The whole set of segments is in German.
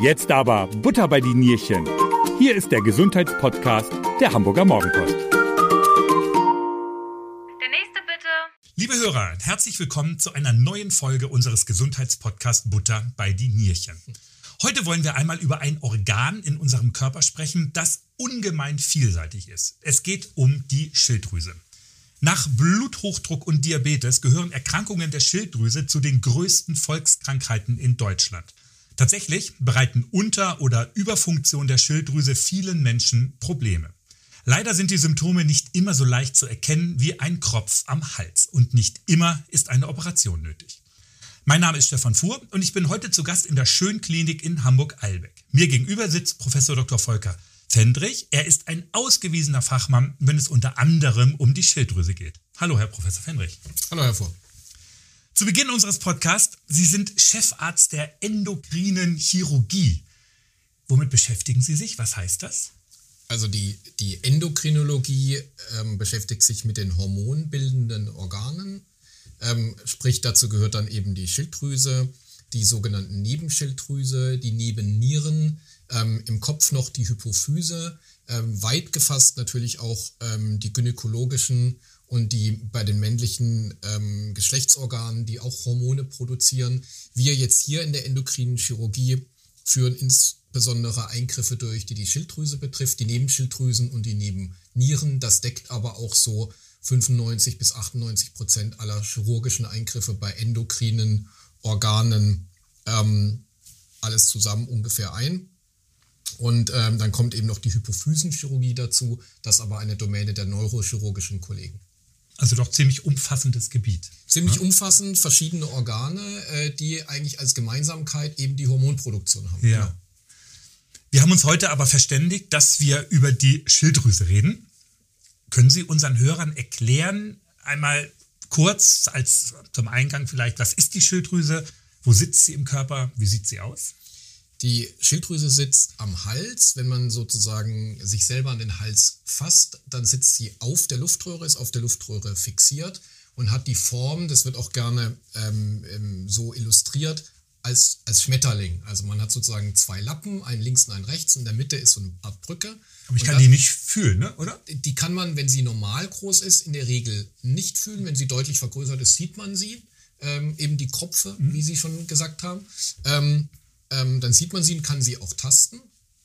Jetzt aber Butter bei die Nierchen. Hier ist der Gesundheitspodcast der Hamburger Morgenpost. Der nächste bitte. Liebe Hörer, herzlich willkommen zu einer neuen Folge unseres Gesundheitspodcasts Butter bei die Nierchen. Heute wollen wir einmal über ein Organ in unserem Körper sprechen, das ungemein vielseitig ist. Es geht um die Schilddrüse. Nach Bluthochdruck und Diabetes gehören Erkrankungen der Schilddrüse zu den größten Volkskrankheiten in Deutschland. Tatsächlich bereiten Unter- oder Überfunktion der Schilddrüse vielen Menschen Probleme. Leider sind die Symptome nicht immer so leicht zu erkennen wie ein Kropf am Hals und nicht immer ist eine Operation nötig. Mein Name ist Stefan Fuhr und ich bin heute zu Gast in der Schönklinik in Hamburg-Eilbeck. Mir gegenüber sitzt Professor Dr. Volker Fendrich. Er ist ein ausgewiesener Fachmann, wenn es unter anderem um die Schilddrüse geht. Hallo, Herr Professor Fendrich. Hallo, Herr Fuhr. Zu Beginn unseres Podcasts, Sie sind Chefarzt der endokrinen Chirurgie. Womit beschäftigen Sie sich? Was heißt das? Also die, die Endokrinologie ähm, beschäftigt sich mit den hormonbildenden Organen. Ähm, sprich, dazu gehört dann eben die Schilddrüse, die sogenannten Nebenschilddrüse, die Nebennieren, ähm, im Kopf noch die Hypophyse, ähm, weit gefasst natürlich auch ähm, die gynäkologischen und die bei den männlichen ähm, Geschlechtsorganen, die auch Hormone produzieren. Wir jetzt hier in der endokrinen Chirurgie führen insbesondere Eingriffe durch, die die Schilddrüse betrifft, die Nebenschilddrüsen und die Nebennieren. Das deckt aber auch so 95 bis 98 Prozent aller chirurgischen Eingriffe bei endokrinen Organen ähm, alles zusammen ungefähr ein. Und ähm, dann kommt eben noch die Hypophysenchirurgie dazu, das aber eine Domäne der neurochirurgischen Kollegen. Also doch ziemlich umfassendes Gebiet. Ziemlich ja? umfassend, verschiedene Organe, äh, die eigentlich als Gemeinsamkeit eben die Hormonproduktion haben. Ja. Genau. Wir haben uns heute aber verständigt, dass wir über die Schilddrüse reden. Können Sie unseren Hörern erklären, einmal kurz als zum Eingang vielleicht, was ist die Schilddrüse? Wo sitzt sie im Körper? Wie sieht sie aus? Die Schilddrüse sitzt am Hals. Wenn man sozusagen sich selber an den Hals fasst, dann sitzt sie auf der Luftröhre, ist auf der Luftröhre fixiert und hat die Form, das wird auch gerne ähm, ähm, so illustriert, als, als Schmetterling. Also man hat sozusagen zwei Lappen, einen links und einen rechts. In der Mitte ist so eine Art Brücke. Aber ich und kann dann, die nicht fühlen, ne? oder? Die kann man, wenn sie normal groß ist, in der Regel nicht fühlen. Wenn sie deutlich vergrößert ist, sieht man sie. Ähm, eben die Kropfe, mhm. wie Sie schon gesagt haben. Ähm, ähm, dann sieht man sie und kann sie auch tasten.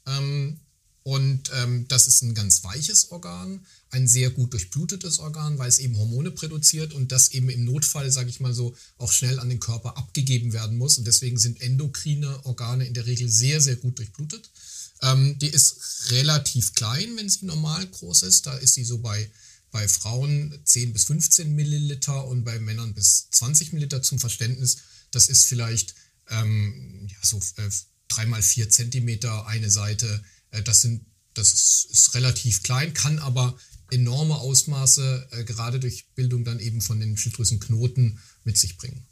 Ähm, und ähm, das ist ein ganz weiches Organ, ein sehr gut durchblutetes Organ, weil es eben Hormone produziert und das eben im Notfall, sage ich mal so, auch schnell an den Körper abgegeben werden muss. Und deswegen sind endokrine Organe in der Regel sehr, sehr gut durchblutet. Ähm, die ist relativ klein, wenn sie normal groß ist. Da ist sie so bei, bei Frauen 10 bis 15 Milliliter und bei Männern bis 20 Milliliter zum Verständnis. Das ist vielleicht ähm, ja, so äh, drei mal vier Zentimeter eine Seite. Äh, das sind, das ist, ist, relativ klein, kann aber enorme Ausmaße äh, gerade durch Bildung dann eben von den Schilddrüsenknoten mit sich bringen.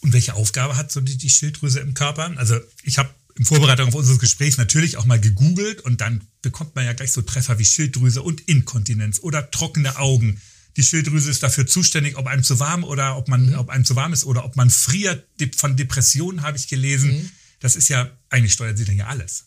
Und welche Aufgabe hat so die, die Schilddrüse im Körper? Also ich habe in Vorbereitung auf unseres Gesprächs natürlich auch mal gegoogelt und dann bekommt man ja gleich so Treffer wie Schilddrüse und Inkontinenz oder trockene Augen die Schilddrüse ist dafür zuständig, ob einem zu warm oder ob man, mhm. ob einem zu warm ist oder ob man friert. Von Depressionen habe ich gelesen. Mhm. Das ist ja, eigentlich steuert sie dann ja alles.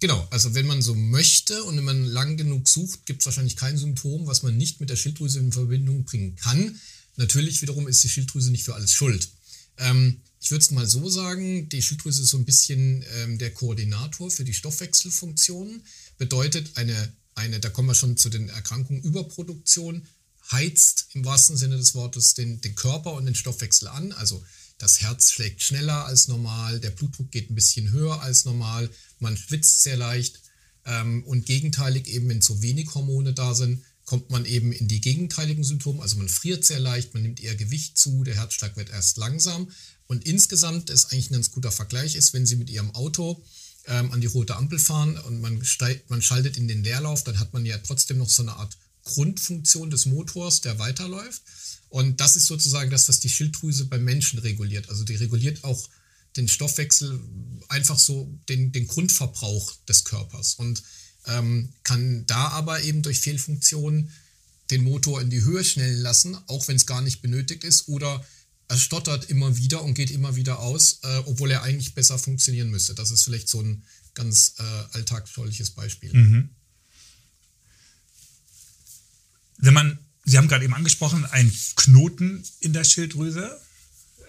Genau, also wenn man so möchte und wenn man lang genug sucht, gibt es wahrscheinlich kein Symptom, was man nicht mit der Schilddrüse in Verbindung bringen kann. Natürlich wiederum ist die Schilddrüse nicht für alles schuld. Ähm, ich würde es mal so sagen, die Schilddrüse ist so ein bisschen ähm, der Koordinator für die Stoffwechselfunktionen. Bedeutet eine, eine, da kommen wir schon zu den Erkrankungen, Überproduktion heizt im wahrsten Sinne des Wortes den, den Körper und den Stoffwechsel an. Also das Herz schlägt schneller als normal, der Blutdruck geht ein bisschen höher als normal, man schwitzt sehr leicht. Ähm, und gegenteilig eben, wenn zu wenig Hormone da sind, kommt man eben in die gegenteiligen Symptome. Also man friert sehr leicht, man nimmt eher Gewicht zu, der Herzschlag wird erst langsam. Und insgesamt ist eigentlich ein ganz guter Vergleich ist, wenn Sie mit Ihrem Auto ähm, an die rote Ampel fahren und man, steigt, man schaltet in den Leerlauf, dann hat man ja trotzdem noch so eine Art Grundfunktion des Motors, der weiterläuft. Und das ist sozusagen das, was die Schilddrüse beim Menschen reguliert. Also die reguliert auch den Stoffwechsel, einfach so den, den Grundverbrauch des Körpers und ähm, kann da aber eben durch Fehlfunktionen den Motor in die Höhe schnellen lassen, auch wenn es gar nicht benötigt ist, oder er stottert immer wieder und geht immer wieder aus, äh, obwohl er eigentlich besser funktionieren müsste. Das ist vielleicht so ein ganz äh, alltagsschauliches Beispiel. Mhm. Wenn man, Sie haben gerade eben angesprochen, ein Knoten in der Schilddrüse.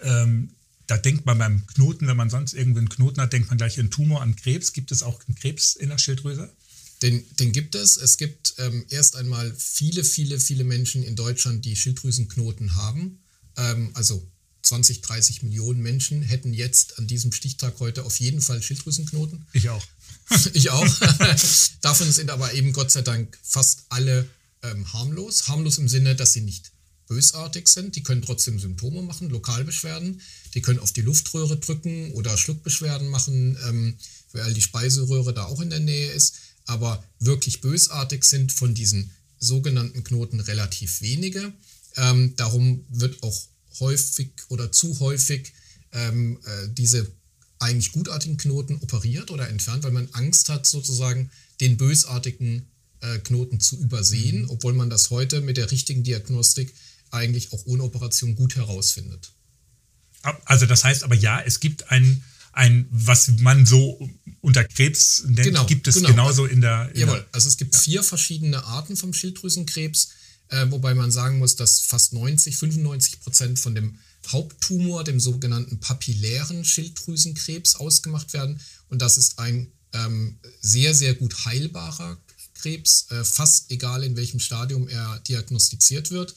Ähm, da denkt man beim Knoten, wenn man sonst irgendwie einen Knoten hat, denkt man gleich an Tumor, an Krebs. Gibt es auch einen Krebs in der Schilddrüse? Den, den gibt es. Es gibt ähm, erst einmal viele, viele, viele Menschen in Deutschland, die Schilddrüsenknoten haben. Ähm, also 20, 30 Millionen Menschen hätten jetzt an diesem Stichtag heute auf jeden Fall Schilddrüsenknoten. Ich auch. ich auch. Davon sind aber eben Gott sei Dank fast alle ähm, harmlos. Harmlos im Sinne, dass sie nicht bösartig sind. Die können trotzdem Symptome machen, Lokalbeschwerden. Die können auf die Luftröhre drücken oder Schluckbeschwerden machen, ähm, weil die Speiseröhre da auch in der Nähe ist aber wirklich bösartig sind von diesen sogenannten Knoten relativ wenige. Ähm, darum wird auch häufig oder zu häufig ähm, äh, diese eigentlich gutartigen Knoten operiert oder entfernt, weil man Angst hat, sozusagen den bösartigen äh, Knoten zu übersehen, mhm. obwohl man das heute mit der richtigen Diagnostik eigentlich auch ohne Operation gut herausfindet. Also das heißt aber ja, es gibt einen ein, was man so unter Krebs nennt, genau, gibt es genau. genauso in der. In Jawohl, also es gibt ja. vier verschiedene Arten vom Schilddrüsenkrebs, äh, wobei man sagen muss, dass fast 90, 95 Prozent von dem Haupttumor, dem sogenannten papillären Schilddrüsenkrebs, ausgemacht werden. Und das ist ein ähm, sehr, sehr gut heilbarer Krebs, äh, fast egal in welchem Stadium er diagnostiziert wird.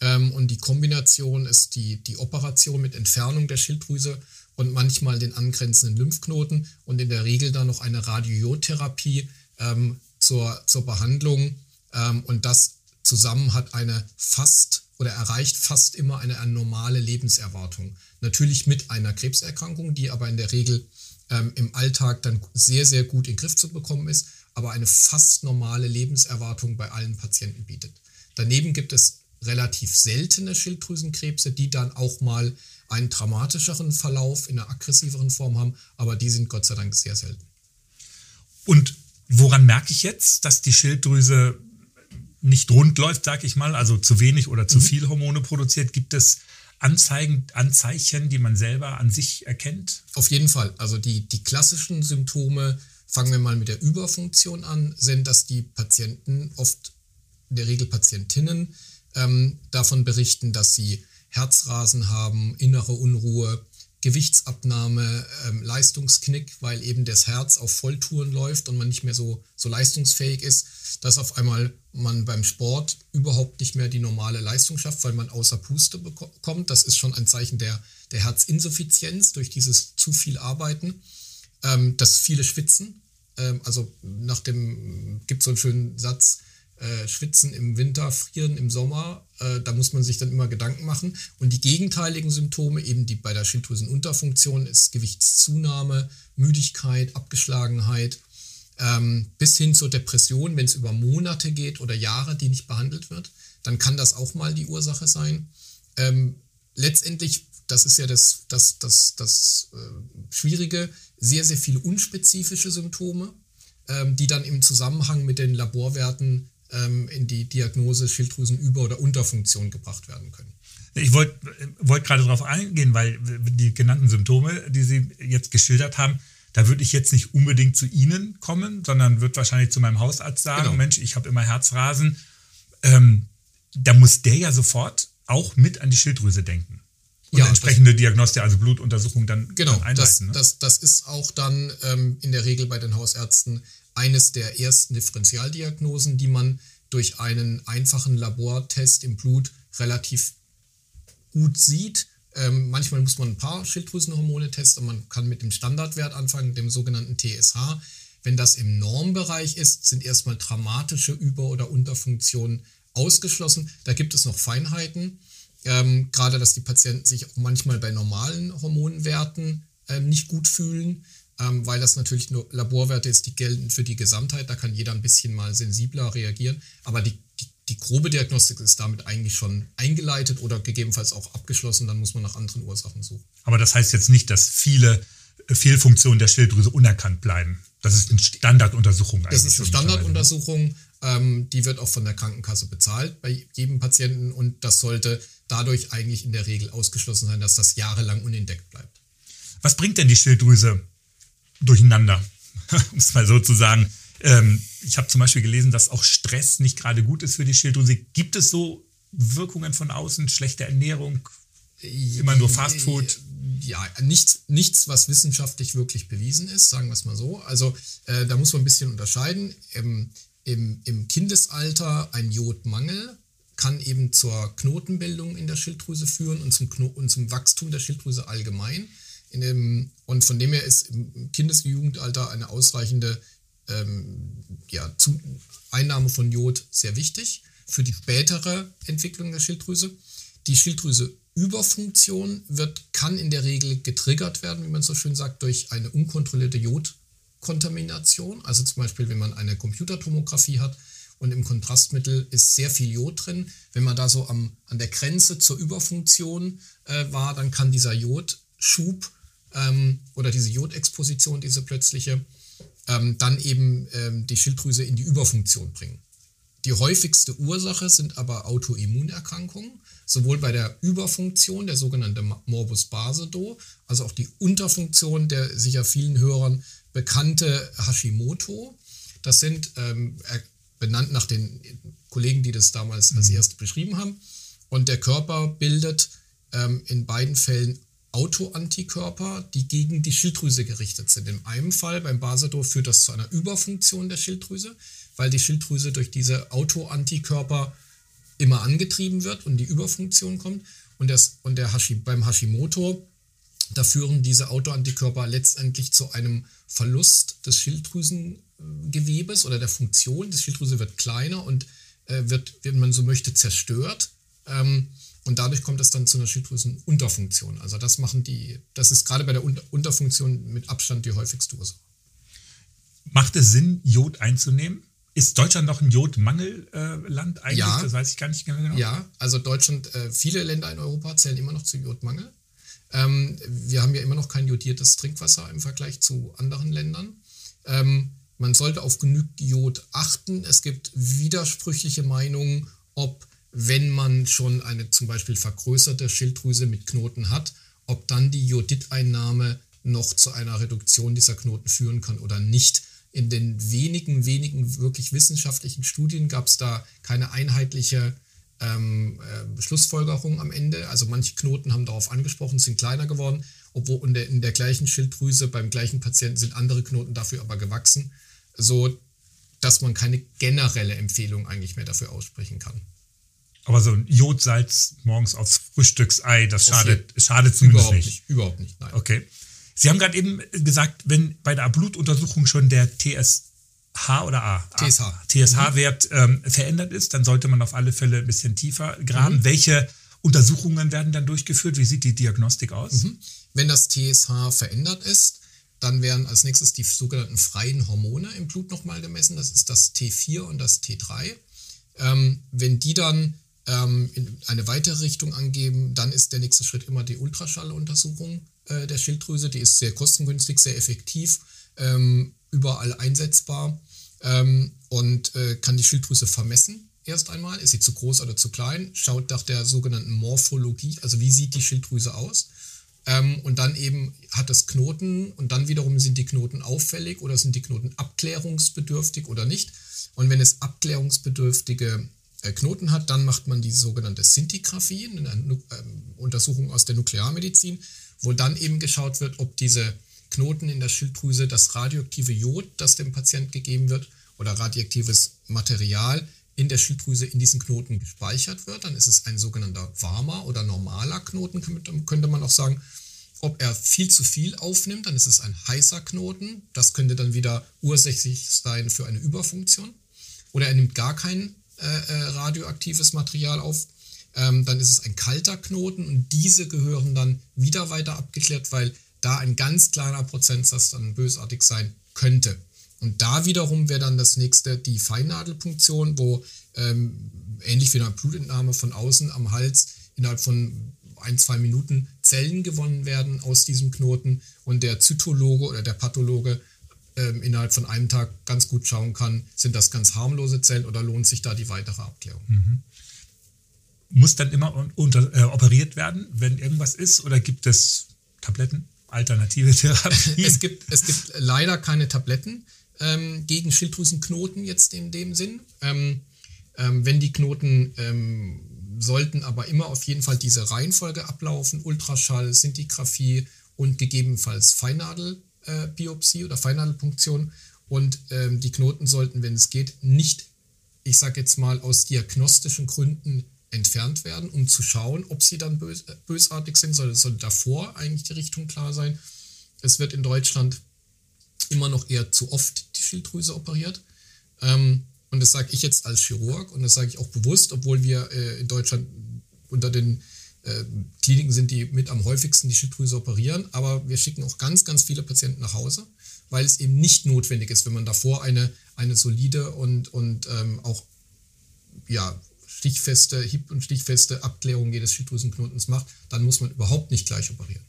Ähm, und die Kombination ist die, die Operation mit Entfernung der Schilddrüse und manchmal den angrenzenden Lymphknoten und in der Regel dann noch eine Radiotherapie ähm, zur, zur Behandlung. Ähm, und das zusammen hat eine fast oder erreicht fast immer eine, eine normale Lebenserwartung. Natürlich mit einer Krebserkrankung, die aber in der Regel ähm, im Alltag dann sehr, sehr gut in den Griff zu bekommen ist, aber eine fast normale Lebenserwartung bei allen Patienten bietet. Daneben gibt es relativ seltene Schilddrüsenkrebse, die dann auch mal einen dramatischeren Verlauf in einer aggressiveren Form haben, aber die sind Gott sei Dank sehr selten. Und woran merke ich jetzt, dass die Schilddrüse nicht rund läuft, sag ich mal, also zu wenig oder zu mhm. viel Hormone produziert? Gibt es Anzeigen, Anzeichen, die man selber an sich erkennt? Auf jeden Fall. Also die, die klassischen Symptome, fangen wir mal mit der Überfunktion an, sind, dass die Patienten, oft in der Regel Patientinnen, ähm, davon berichten, dass sie Herzrasen haben, innere Unruhe, Gewichtsabnahme, ähm, Leistungsknick, weil eben das Herz auf Volltouren läuft und man nicht mehr so, so leistungsfähig ist, dass auf einmal man beim Sport überhaupt nicht mehr die normale Leistung schafft, weil man außer Puste bekommt. Das ist schon ein Zeichen der, der Herzinsuffizienz durch dieses zu viel Arbeiten. Ähm, dass viele schwitzen. Ähm, also nach dem gibt es so einen schönen Satz, äh, schwitzen im Winter, frieren im Sommer. Äh, da muss man sich dann immer Gedanken machen. Und die gegenteiligen Symptome, eben die bei der Schilddrüsenunterfunktion, ist Gewichtszunahme, Müdigkeit, Abgeschlagenheit, ähm, bis hin zur Depression, wenn es über Monate geht oder Jahre, die nicht behandelt wird. Dann kann das auch mal die Ursache sein. Ähm, letztendlich, das ist ja das, das, das, das äh, Schwierige, sehr, sehr viele unspezifische Symptome, ähm, die dann im Zusammenhang mit den Laborwerten ähm, in die Diagnose Schilddrüsenüber- oder Unterfunktion gebracht werden können. Ich wollte wollt gerade darauf eingehen, weil die genannten Symptome, die Sie jetzt geschildert haben, da würde ich jetzt nicht unbedingt zu Ihnen kommen, sondern würde wahrscheinlich zu meinem Hausarzt sagen, genau. Mensch, ich habe immer Herzrasen. Ähm, da muss der ja sofort auch mit an die Schilddrüse denken. Und ja, entsprechende Diagnostik, also Blutuntersuchung dann, genau, dann einleiten. Das, ne? das, das ist auch dann ähm, in der Regel bei den Hausärzten eines der ersten Differentialdiagnosen, die man durch einen einfachen Labortest im Blut relativ gut sieht. Ähm, manchmal muss man ein paar Schilddrüsenhormone testen. Man kann mit dem Standardwert anfangen, dem sogenannten TSH. Wenn das im Normbereich ist, sind erstmal dramatische Über- oder Unterfunktionen ausgeschlossen. Da gibt es noch Feinheiten. Ähm, gerade, dass die Patienten sich auch manchmal bei normalen Hormonwerten ähm, nicht gut fühlen ähm, weil das natürlich nur Laborwerte ist, die gelten für die Gesamtheit. Da kann jeder ein bisschen mal sensibler reagieren. Aber die, die, die grobe Diagnostik ist damit eigentlich schon eingeleitet oder gegebenenfalls auch abgeschlossen. Dann muss man nach anderen Ursachen suchen. Aber das heißt jetzt nicht, dass viele Fehlfunktionen der Schilddrüse unerkannt bleiben. Das ist eine Standarduntersuchung eigentlich. Das ist eine Standarduntersuchung. Ähm, die wird auch von der Krankenkasse bezahlt bei jedem Patienten und das sollte dadurch eigentlich in der Regel ausgeschlossen sein, dass das jahrelang unentdeckt bleibt. Was bringt denn die Schilddrüse durcheinander, um es mal so zu sagen? Ähm, ich habe zum Beispiel gelesen, dass auch Stress nicht gerade gut ist für die Schilddrüse. Gibt es so Wirkungen von außen, schlechte Ernährung, immer nur Fastfood? Ja, nichts, nichts, was wissenschaftlich wirklich bewiesen ist, sagen wir es mal so. Also äh, da muss man ein bisschen unterscheiden. Im, im, Im Kindesalter ein Jodmangel kann eben zur Knotenbildung in der Schilddrüse führen und zum, Kno und zum Wachstum der Schilddrüse allgemein. Dem, und von dem her ist im Kindes- und Jugendalter eine ausreichende ähm, ja, zu, Einnahme von Jod sehr wichtig für die spätere Entwicklung der Schilddrüse. Die Schilddrüseüberfunktion wird, kann in der Regel getriggert werden, wie man so schön sagt, durch eine unkontrollierte Jodkontamination. Also zum Beispiel, wenn man eine Computertomographie hat und im Kontrastmittel ist sehr viel Jod drin. Wenn man da so am, an der Grenze zur Überfunktion äh, war, dann kann dieser Jodschub ähm, oder diese Jodexposition, diese plötzliche, ähm, dann eben ähm, die Schilddrüse in die Überfunktion bringen. Die häufigste Ursache sind aber Autoimmunerkrankungen, sowohl bei der Überfunktion, der sogenannte Morbus Basedow, also auch die Unterfunktion der sicher vielen Hörern bekannte Hashimoto. Das sind ähm, benannt nach den Kollegen, die das damals als mhm. erste beschrieben haben. Und der Körper bildet ähm, in beiden Fällen Autoantikörper, die gegen die Schilddrüse gerichtet sind. In einem Fall, beim Basedow, führt das zu einer Überfunktion der Schilddrüse, weil die Schilddrüse durch diese Autoantikörper immer angetrieben wird und die Überfunktion kommt. Und, das, und der Hashi, beim Hashimoto, da führen diese Autoantikörper letztendlich zu einem Verlust des Schilddrüsengewebes oder der Funktion. Die Schilddrüse wird kleiner und äh, wird, wenn man so möchte, zerstört. Ähm, und dadurch kommt es dann zu einer Schilddrüsenunterfunktion. Also das machen die, das ist gerade bei der Unterfunktion mit Abstand die häufigste Ursache. Macht es Sinn, Jod einzunehmen? Ist Deutschland noch ein Jodmangelland äh, eigentlich? Ja. Das weiß ich gar nicht genau. Ja, also Deutschland, äh, viele Länder in Europa zählen immer noch zu Jodmangel. Ähm, wir haben ja immer noch kein jodiertes Trinkwasser im Vergleich zu anderen Ländern. Ähm, man sollte auf genügend Jod achten. Es gibt widersprüchliche Meinungen, ob wenn man schon eine zum Beispiel vergrößerte Schilddrüse mit Knoten hat, ob dann die Jodideinnahme noch zu einer Reduktion dieser Knoten führen kann oder nicht. In den wenigen, wenigen wirklich wissenschaftlichen Studien gab es da keine einheitliche ähm, äh, Schlussfolgerung am Ende. Also manche Knoten haben darauf angesprochen, sind kleiner geworden, obwohl in der, in der gleichen Schilddrüse beim gleichen Patienten sind andere Knoten dafür aber gewachsen, so dass man keine generelle Empfehlung eigentlich mehr dafür aussprechen kann. Aber so ein Jodsalz morgens aufs Frühstücksei, das schadet, schadet zumindest überhaupt nicht. nicht. Überhaupt nicht, nein. Okay. Sie haben gerade eben gesagt, wenn bei der Blutuntersuchung schon der TSH oder A, TSH, TSH-Wert ähm, verändert ist, dann sollte man auf alle Fälle ein bisschen tiefer graben. Mhm. Welche Untersuchungen werden dann durchgeführt? Wie sieht die Diagnostik aus? Mhm. Wenn das TSH verändert ist, dann werden als nächstes die sogenannten freien Hormone im Blut nochmal gemessen. Das ist das T4 und das T3. Ähm, wenn die dann ähm, in eine weitere Richtung angeben, dann ist der nächste Schritt immer die Ultraschalluntersuchung äh, der Schilddrüse. Die ist sehr kostengünstig, sehr effektiv, ähm, überall einsetzbar ähm, und äh, kann die Schilddrüse vermessen. Erst einmal, ist sie zu groß oder zu klein, schaut nach der sogenannten Morphologie, also wie sieht die Schilddrüse aus. Ähm, und dann eben hat es Knoten und dann wiederum sind die Knoten auffällig oder sind die Knoten abklärungsbedürftig oder nicht. Und wenn es abklärungsbedürftige äh, Knoten hat, dann macht man die sogenannte Sintigraphie, eine ähm, Untersuchung aus der Nuklearmedizin, wo dann eben geschaut wird, ob diese Knoten in der Schilddrüse das radioaktive Jod, das dem Patient gegeben wird, oder radioaktives Material in der Schilddrüse in diesen Knoten gespeichert wird. Dann ist es ein sogenannter warmer oder normaler Knoten, könnte man auch sagen. Ob er viel zu viel aufnimmt, dann ist es ein heißer Knoten. Das könnte dann wieder ursächlich sein für eine Überfunktion. Oder er nimmt gar kein äh, äh, radioaktives Material auf. Ähm, dann ist es ein kalter Knoten und diese gehören dann wieder weiter abgeklärt, weil da ein ganz kleiner Prozentsatz dann bösartig sein könnte. Und da wiederum wäre dann das nächste die Feinnadelpunktion, wo ähm, ähnlich wie eine Blutentnahme von außen am Hals innerhalb von ein, zwei Minuten Zellen gewonnen werden aus diesem Knoten und der Zytologe oder der Pathologe ähm, innerhalb von einem Tag ganz gut schauen kann, sind das ganz harmlose Zellen oder lohnt sich da die weitere Abklärung. Mhm. Muss dann immer unter, äh, operiert werden, wenn irgendwas ist? Oder gibt es Tabletten, alternative Therapie? es, gibt, es gibt leider keine Tabletten ähm, gegen Schilddrüsenknoten jetzt in dem Sinn. Ähm, ähm, wenn die Knoten ähm, sollten aber immer auf jeden Fall diese Reihenfolge ablaufen: Ultraschall, Sintigraphie und gegebenenfalls Feinnadelbiopsie äh, oder Feinnadelpunktion. Und ähm, die Knoten sollten, wenn es geht, nicht, ich sage jetzt mal, aus diagnostischen Gründen entfernt werden, um zu schauen, ob sie dann bös bösartig sind. Soll, soll davor eigentlich die Richtung klar sein. Es wird in Deutschland immer noch eher zu oft die Schilddrüse operiert. Ähm, und das sage ich jetzt als Chirurg und das sage ich auch bewusst, obwohl wir äh, in Deutschland unter den äh, Kliniken sind, die mit am häufigsten die Schilddrüse operieren. Aber wir schicken auch ganz, ganz viele Patienten nach Hause, weil es eben nicht notwendig ist, wenn man davor eine, eine solide und, und ähm, auch ja, stichfeste, hieb- und stichfeste Abklärung jedes Schilddrüsenknotens macht, dann muss man überhaupt nicht gleich operieren.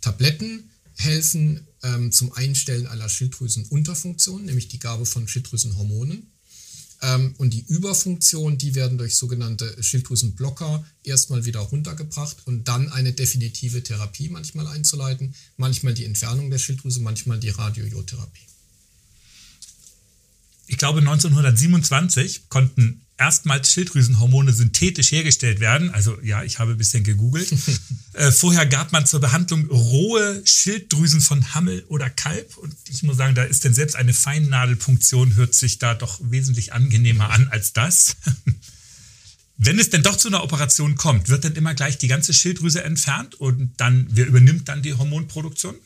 Tabletten helfen ähm, zum Einstellen aller Schilddrüsenunterfunktionen, nämlich die Gabe von Schilddrüsenhormonen. Ähm, und die Überfunktion, die werden durch sogenannte Schilddrüsenblocker erstmal wieder runtergebracht und dann eine definitive Therapie manchmal einzuleiten, manchmal die Entfernung der Schilddrüse, manchmal die Radiojodtherapie. Ich glaube, 1927 konnten erstmals Schilddrüsenhormone synthetisch hergestellt werden. Also ja, ich habe ein bisschen gegoogelt. äh, vorher gab man zur Behandlung rohe Schilddrüsen von Hammel oder Kalb. Und ich muss sagen, da ist denn selbst eine Feinnadelpunktion, hört sich da doch wesentlich angenehmer an als das. Wenn es denn doch zu einer Operation kommt, wird dann immer gleich die ganze Schilddrüse entfernt und dann, wer übernimmt dann die Hormonproduktion?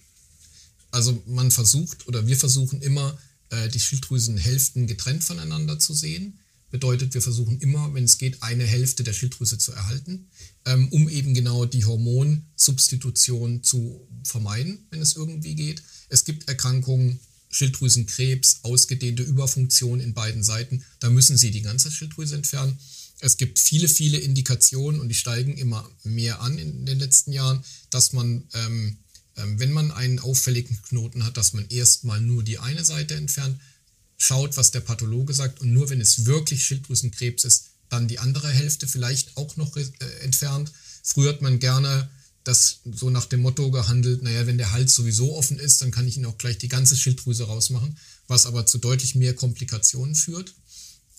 Also man versucht oder wir versuchen immer, äh, die Schilddrüsenhälften getrennt voneinander zu sehen. Bedeutet, wir versuchen immer, wenn es geht, eine Hälfte der Schilddrüse zu erhalten, ähm, um eben genau die Hormonsubstitution zu vermeiden, wenn es irgendwie geht. Es gibt Erkrankungen, Schilddrüsenkrebs, ausgedehnte Überfunktion in beiden Seiten. Da müssen Sie die ganze Schilddrüse entfernen. Es gibt viele, viele Indikationen und die steigen immer mehr an in den letzten Jahren, dass man, ähm, ähm, wenn man einen auffälligen Knoten hat, dass man erstmal nur die eine Seite entfernt schaut, was der Pathologe sagt und nur wenn es wirklich Schilddrüsenkrebs ist, dann die andere Hälfte vielleicht auch noch äh, entfernt. Früher hat man gerne das so nach dem Motto gehandelt, naja, wenn der Hals sowieso offen ist, dann kann ich ihn auch gleich die ganze Schilddrüse rausmachen, was aber zu deutlich mehr Komplikationen führt.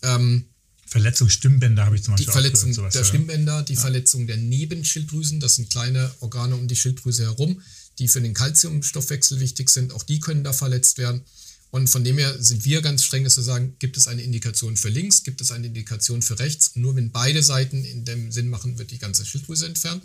Ähm, Verletzung Stimmbänder habe ich zum Beispiel Die Verletzung gehört, der Stimmbänder, die ja. Verletzung der Nebenschilddrüsen, das sind kleine Organe um die Schilddrüse herum, die für den Kalziumstoffwechsel wichtig sind, auch die können da verletzt werden. Und von dem her sind wir ganz streng, dass wir sagen, gibt es eine Indikation für links, gibt es eine Indikation für rechts. Und nur wenn beide Seiten in dem Sinn machen, wird die ganze Schilddrüse entfernt.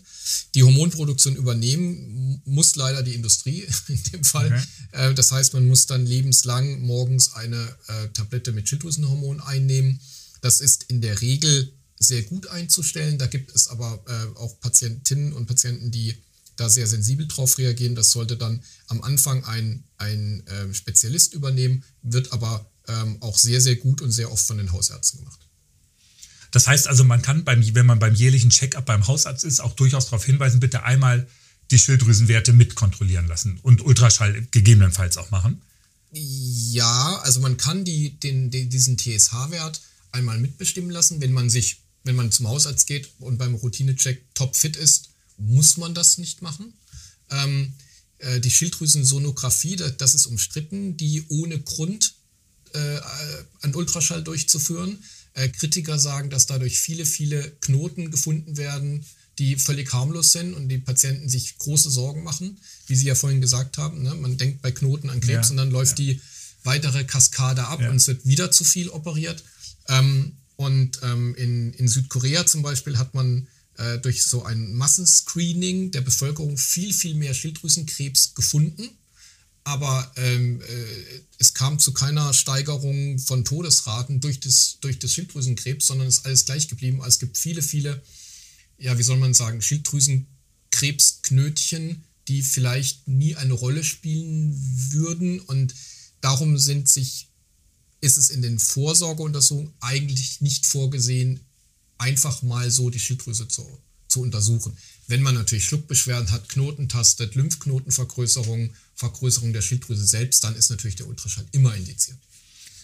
Die Hormonproduktion übernehmen muss leider die Industrie in dem Fall. Okay. Äh, das heißt, man muss dann lebenslang morgens eine äh, Tablette mit Schilddrüsenhormon einnehmen. Das ist in der Regel sehr gut einzustellen. Da gibt es aber äh, auch Patientinnen und Patienten, die da sehr sensibel drauf reagieren. Das sollte dann am Anfang ein, ein äh, Spezialist übernehmen, wird aber ähm, auch sehr, sehr gut und sehr oft von den Hausärzten gemacht. Das heißt also, man kann, beim, wenn man beim jährlichen Check-up beim Hausarzt ist, auch durchaus darauf hinweisen, bitte einmal die Schilddrüsenwerte mitkontrollieren lassen und Ultraschall gegebenenfalls auch machen. Ja, also man kann die, den, den, diesen TSH-Wert einmal mitbestimmen lassen, wenn man sich, wenn man zum Hausarzt geht und beim Routinecheck topfit ist, muss man das nicht machen. Ähm, äh, die Schilddrüsensonographie, das, ist umstritten, die ohne Grund äh, an Ultraschall durchzuführen. Äh, Kritiker sagen, dass dadurch viele, viele Knoten gefunden werden, die völlig harmlos sind und die Patienten sich große Sorgen machen, wie Sie ja vorhin gesagt haben. Ne? Man denkt bei Knoten an Krebs ja, und dann läuft ja. die weitere Kaskade ab ja. und es wird wieder zu viel operiert. Ähm, und ähm, in, in Südkorea zum Beispiel hat man äh, durch so ein Massenscreening der Bevölkerung viel, viel mehr Schilddrüsenkrebs gefunden. Aber ähm, äh, es kam zu keiner Steigerung von Todesraten durch das, durch das Schilddrüsenkrebs, sondern es ist alles gleich geblieben. Also es gibt viele, viele, ja, wie soll man sagen, Schilddrüsenkrebsknötchen, die vielleicht nie eine Rolle spielen würden. Und darum sind sich, ist es in den Vorsorgeuntersuchungen eigentlich nicht vorgesehen, einfach mal so die Schilddrüse zu, zu untersuchen. Wenn man natürlich Schluckbeschwerden hat, Knoten tastet, Lymphknotenvergrößerung, Vergrößerung der Schilddrüse selbst, dann ist natürlich der Ultraschall immer indiziert.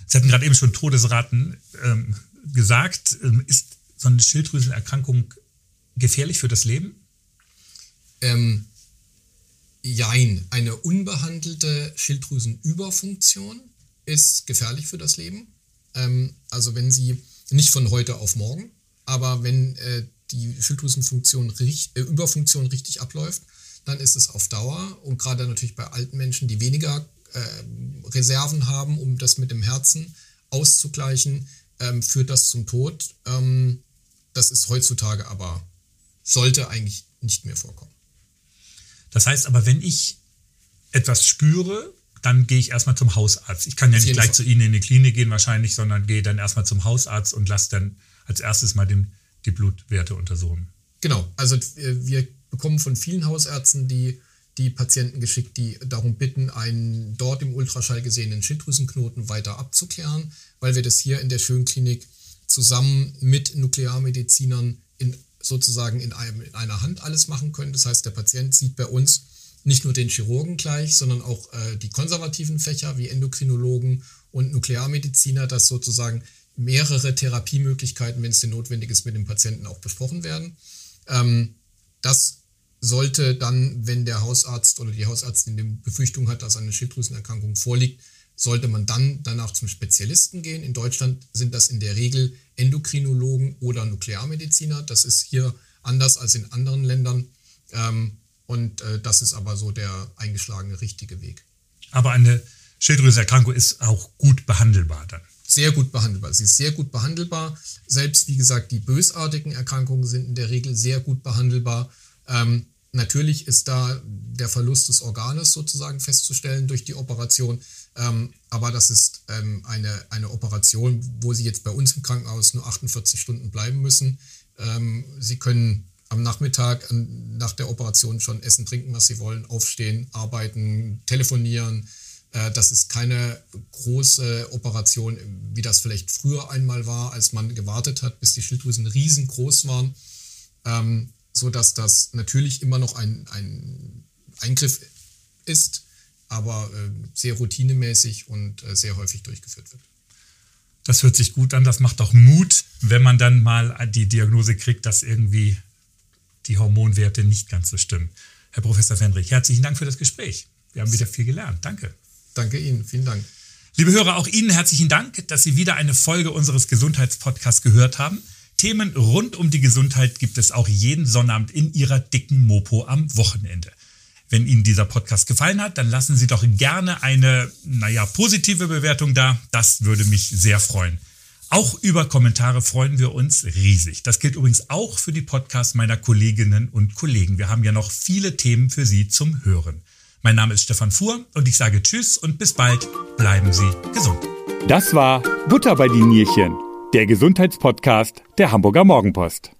Sie hatten gerade eben schon Todesraten ähm, gesagt. Ähm, ist so eine Schilddrüsenerkrankung gefährlich für das Leben? Ähm, jein. Eine unbehandelte Schilddrüsenüberfunktion ist gefährlich für das Leben. Ähm, also wenn sie nicht von heute auf morgen, aber wenn äh, die Schilddrüsenfunktion äh, Überfunktion richtig abläuft, dann ist es auf Dauer und gerade natürlich bei alten Menschen, die weniger äh, Reserven haben, um das mit dem Herzen auszugleichen, ähm, führt das zum Tod. Ähm, das ist heutzutage aber, sollte eigentlich nicht mehr vorkommen. Das heißt aber, wenn ich etwas spüre, dann gehe ich erstmal zum Hausarzt. Ich kann ja nicht gleich Fall. zu Ihnen in die Klinik gehen wahrscheinlich, sondern gehe dann erstmal zum Hausarzt und lasse dann als erstes mal den, die Blutwerte untersuchen. Genau, also wir bekommen von vielen Hausärzten die, die Patienten geschickt, die darum bitten, einen dort im Ultraschall gesehenen Schilddrüsenknoten weiter abzuklären, weil wir das hier in der Schönklinik zusammen mit Nuklearmedizinern in, sozusagen in, einem, in einer Hand alles machen können. Das heißt, der Patient sieht bei uns nicht nur den Chirurgen gleich, sondern auch äh, die konservativen Fächer wie Endokrinologen und Nuklearmediziner, dass sozusagen mehrere Therapiemöglichkeiten, wenn es denn notwendig ist, mit dem Patienten auch besprochen werden. Ähm, das sollte dann, wenn der Hausarzt oder die Hausärztin die Befürchtung hat, dass eine Schilddrüsenerkrankung vorliegt, sollte man dann danach zum Spezialisten gehen. In Deutschland sind das in der Regel Endokrinologen oder Nuklearmediziner. Das ist hier anders als in anderen Ländern. Ähm, und äh, das ist aber so der eingeschlagene richtige Weg. Aber eine Schilddrüsenerkrankung ist auch gut behandelbar dann. Sehr gut behandelbar. Sie ist sehr gut behandelbar. Selbst, wie gesagt, die bösartigen Erkrankungen sind in der Regel sehr gut behandelbar. Ähm, natürlich ist da der Verlust des Organes sozusagen festzustellen durch die Operation. Ähm, aber das ist ähm, eine, eine Operation, wo Sie jetzt bei uns im Krankenhaus nur 48 Stunden bleiben müssen. Ähm, Sie können am Nachmittag nach der Operation schon essen, trinken, was sie wollen, aufstehen, arbeiten, telefonieren. Äh, das ist keine große Operation, wie das vielleicht früher einmal war, als man gewartet hat, bis die Schilddrüsen riesengroß waren, ähm, so dass das natürlich immer noch ein, ein Eingriff ist, aber äh, sehr routinemäßig und äh, sehr häufig durchgeführt wird. Das hört sich gut an, das macht auch Mut, wenn man dann mal die Diagnose kriegt, dass irgendwie die Hormonwerte nicht ganz so stimmen. Herr Professor Fendrich, herzlichen Dank für das Gespräch. Wir haben wieder viel gelernt. Danke. Danke Ihnen. Vielen Dank. Liebe Hörer, auch Ihnen herzlichen Dank, dass Sie wieder eine Folge unseres Gesundheitspodcasts gehört haben. Themen rund um die Gesundheit gibt es auch jeden Sonnabend in Ihrer dicken Mopo am Wochenende. Wenn Ihnen dieser Podcast gefallen hat, dann lassen Sie doch gerne eine, naja, positive Bewertung da. Das würde mich sehr freuen. Auch über Kommentare freuen wir uns riesig. Das gilt übrigens auch für die Podcasts meiner Kolleginnen und Kollegen. Wir haben ja noch viele Themen für Sie zum Hören. Mein Name ist Stefan Fuhr und ich sage Tschüss und bis bald. Bleiben Sie gesund. Das war Butter bei die Nierchen, der Gesundheitspodcast der Hamburger Morgenpost.